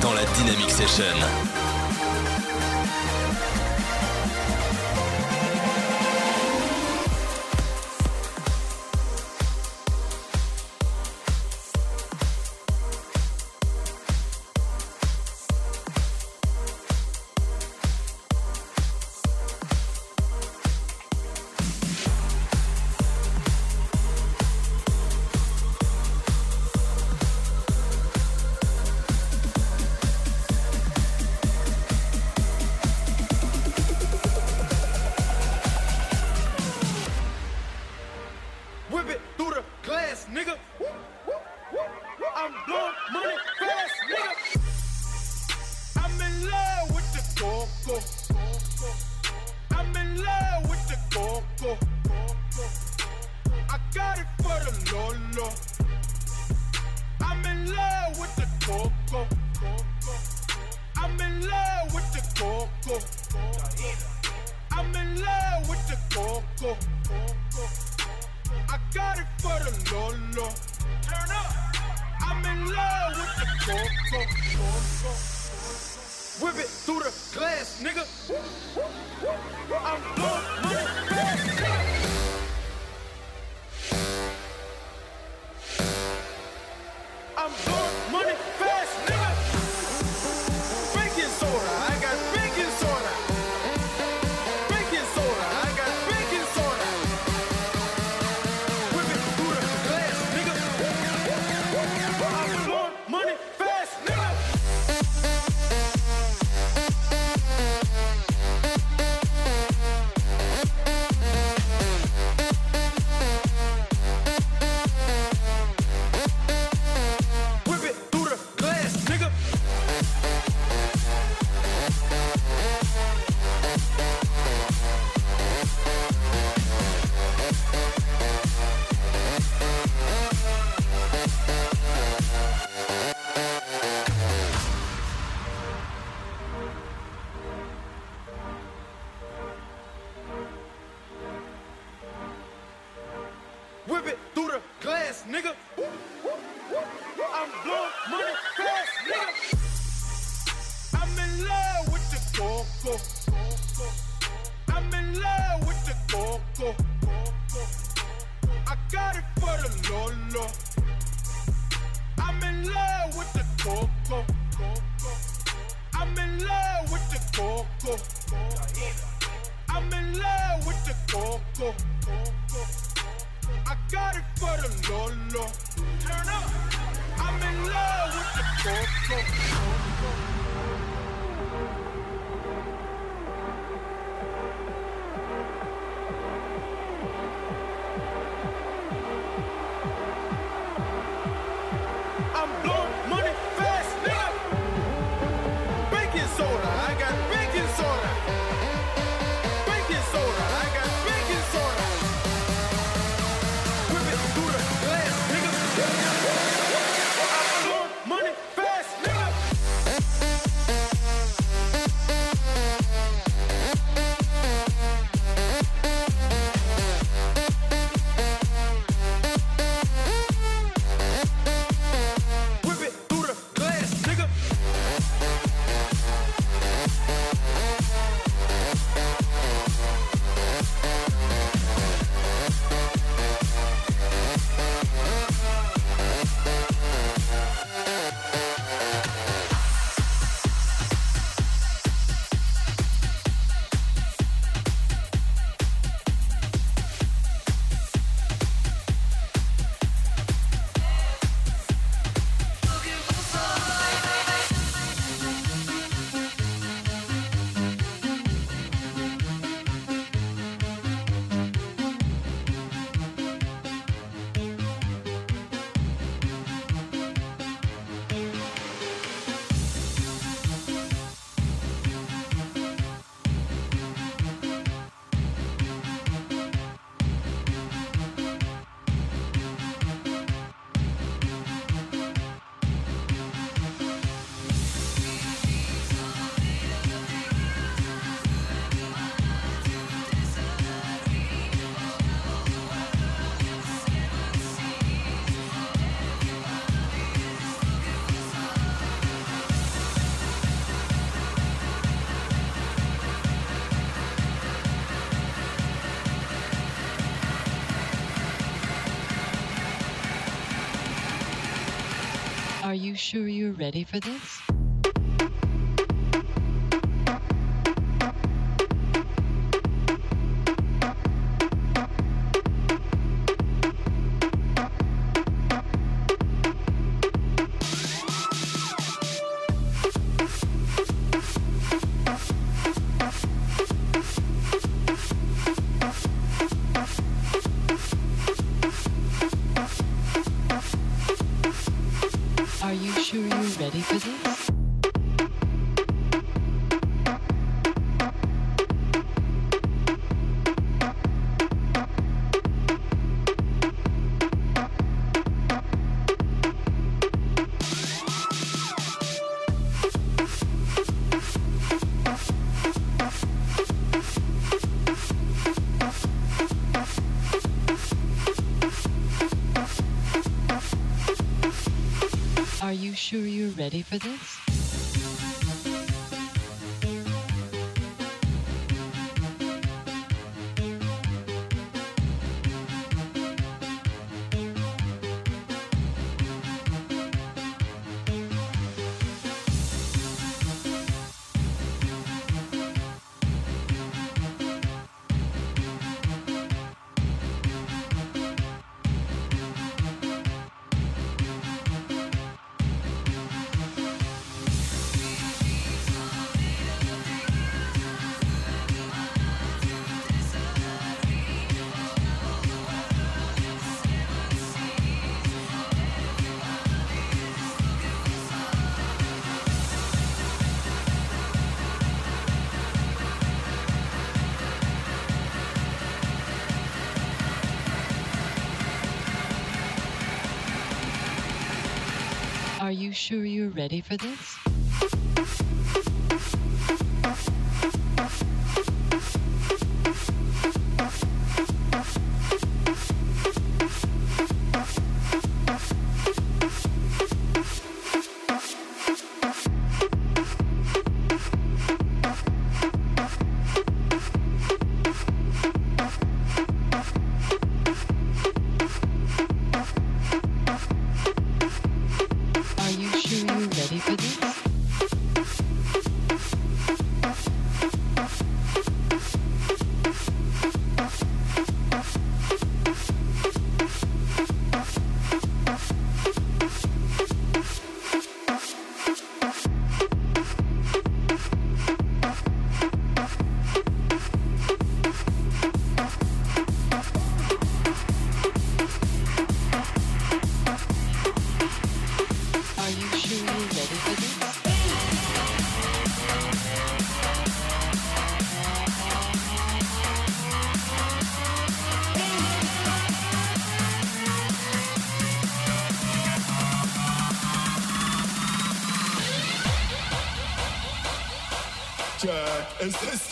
Dans la Dynamic Session. Coco. I got it for the Lolo. Turn up. I'm in love with the Coco. Whip it through the glass, nigga. I'm blowing money. I'm blowing money go. I got it for the Lolo. Turn up. I'm in love with the Coco. Sure you're ready for this? Sure you're ready for this? Okay, is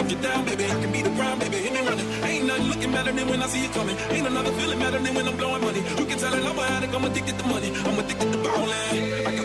If you're down, baby, I can be the ground, baby. Hit me running. Ain't nothing looking better than when I see you coming. Ain't another feeling better than when I'm blowing money. You can tell I'm an addict, I'm addicted to money. I'm addicted to ballin'.